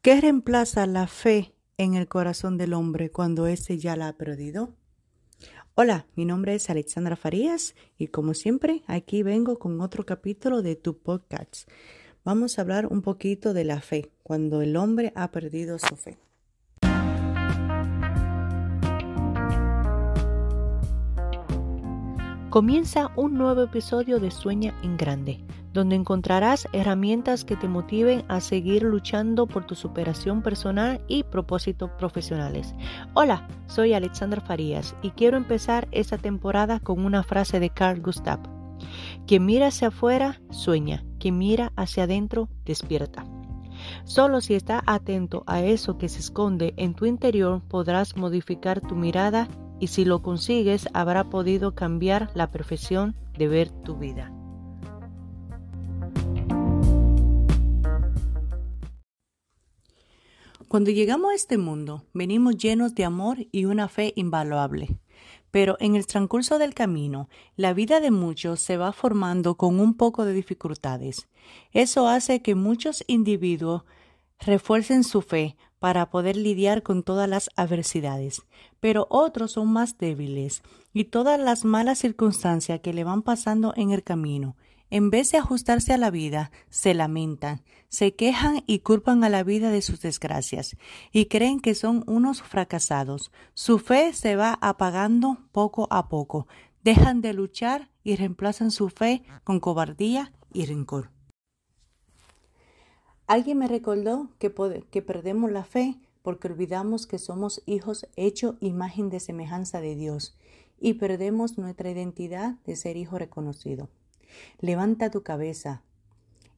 ¿Qué reemplaza la fe en el corazón del hombre cuando éste ya la ha perdido? Hola, mi nombre es Alexandra Farías y como siempre aquí vengo con otro capítulo de tu podcast. Vamos a hablar un poquito de la fe cuando el hombre ha perdido su fe. Comienza un nuevo episodio de Sueña en Grande, donde encontrarás herramientas que te motiven a seguir luchando por tu superación personal y propósitos profesionales. Hola, soy Alexandra Farías y quiero empezar esta temporada con una frase de Carl Gustav. Quien mira hacia afuera, sueña. Quien mira hacia adentro, despierta. Solo si estás atento a eso que se esconde en tu interior podrás modificar tu mirada y si lo consigues habrá podido cambiar la perfección de ver tu vida. Cuando llegamos a este mundo, venimos llenos de amor y una fe invaluable. Pero en el transcurso del camino, la vida de muchos se va formando con un poco de dificultades. Eso hace que muchos individuos refuercen su fe para poder lidiar con todas las adversidades, pero otros son más débiles y todas las malas circunstancias que le van pasando en el camino, en vez de ajustarse a la vida, se lamentan, se quejan y culpan a la vida de sus desgracias, y creen que son unos fracasados. Su fe se va apagando poco a poco, dejan de luchar y reemplazan su fe con cobardía y rencor. Alguien me recordó que, que perdemos la fe porque olvidamos que somos hijos hecho imagen de semejanza de Dios y perdemos nuestra identidad de ser hijo reconocido. Levanta tu cabeza,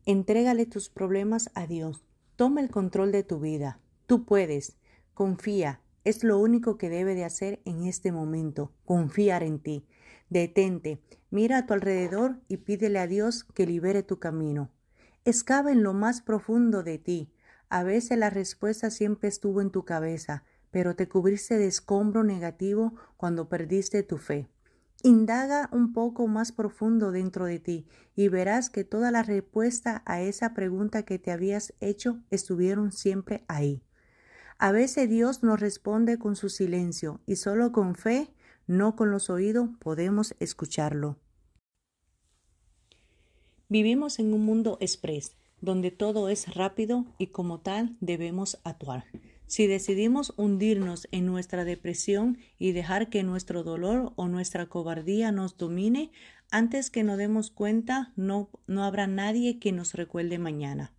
entrégale tus problemas a Dios, toma el control de tu vida. Tú puedes, confía, es lo único que debe de hacer en este momento, confiar en ti. Detente, mira a tu alrededor y pídele a Dios que libere tu camino. Excava en lo más profundo de ti. A veces la respuesta siempre estuvo en tu cabeza, pero te cubriste de escombro negativo cuando perdiste tu fe. Indaga un poco más profundo dentro de ti y verás que toda la respuesta a esa pregunta que te habías hecho estuvieron siempre ahí. A veces Dios nos responde con su silencio y solo con fe, no con los oídos, podemos escucharlo. Vivimos en un mundo express, donde todo es rápido y como tal debemos actuar. Si decidimos hundirnos en nuestra depresión y dejar que nuestro dolor o nuestra cobardía nos domine, antes que nos demos cuenta, no, no habrá nadie que nos recuerde mañana.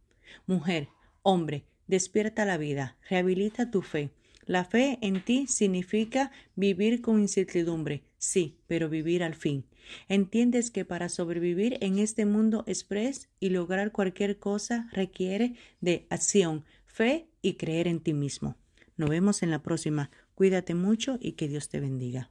Mujer, hombre, despierta la vida, rehabilita tu fe. La fe en ti significa vivir con incertidumbre, sí, pero vivir al fin. Entiendes que para sobrevivir en este mundo express y lograr cualquier cosa requiere de acción, fe y creer en ti mismo. Nos vemos en la próxima. Cuídate mucho y que Dios te bendiga.